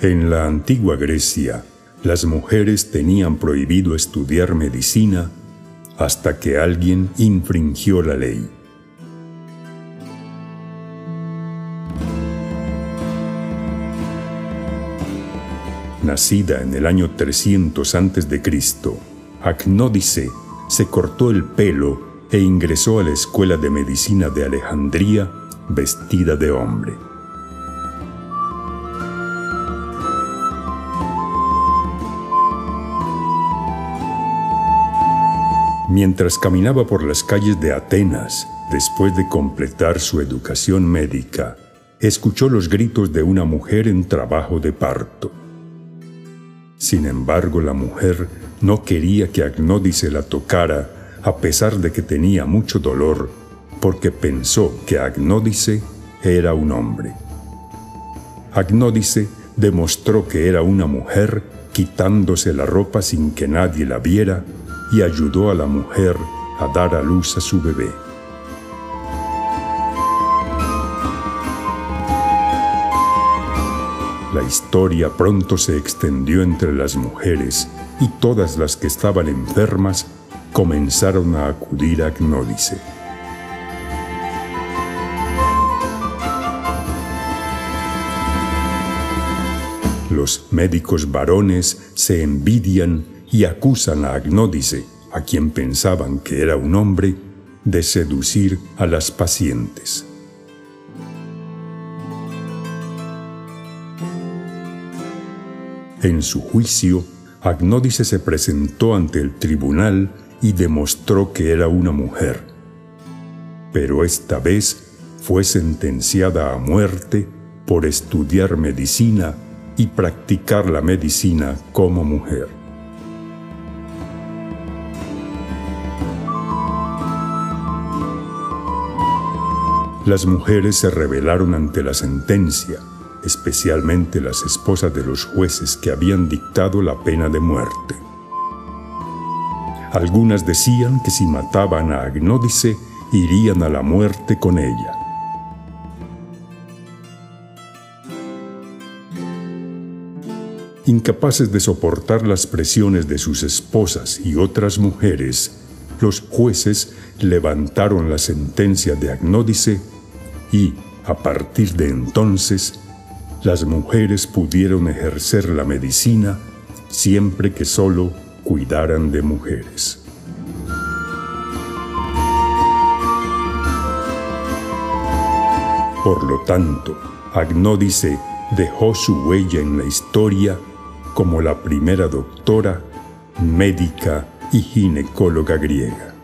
En la antigua Grecia, las mujeres tenían prohibido estudiar medicina hasta que alguien infringió la ley. Nacida en el año 300 a.C., Agnódice se cortó el pelo e ingresó a la escuela de medicina de Alejandría vestida de hombre. Mientras caminaba por las calles de Atenas, después de completar su educación médica, escuchó los gritos de una mujer en trabajo de parto. Sin embargo, la mujer no quería que Agnódice la tocara a pesar de que tenía mucho dolor, porque pensó que Agnódice era un hombre. Agnódice demostró que era una mujer quitándose la ropa sin que nadie la viera y ayudó a la mujer a dar a luz a su bebé. La historia pronto se extendió entre las mujeres y todas las que estaban enfermas comenzaron a acudir a Agnódice. Los médicos varones se envidian y acusan a Agnódice, a quien pensaban que era un hombre, de seducir a las pacientes. En su juicio, Agnódice se presentó ante el tribunal y demostró que era una mujer. Pero esta vez fue sentenciada a muerte por estudiar medicina y practicar la medicina como mujer. Las mujeres se rebelaron ante la sentencia, especialmente las esposas de los jueces que habían dictado la pena de muerte. Algunas decían que si mataban a Agnódice, irían a la muerte con ella. Incapaces de soportar las presiones de sus esposas y otras mujeres, los jueces levantaron la sentencia de Agnódice y, a partir de entonces, las mujeres pudieron ejercer la medicina siempre que solo cuidaran de mujeres. Por lo tanto, Agnódice dejó su huella en la historia como la primera doctora, médica y ginecóloga griega.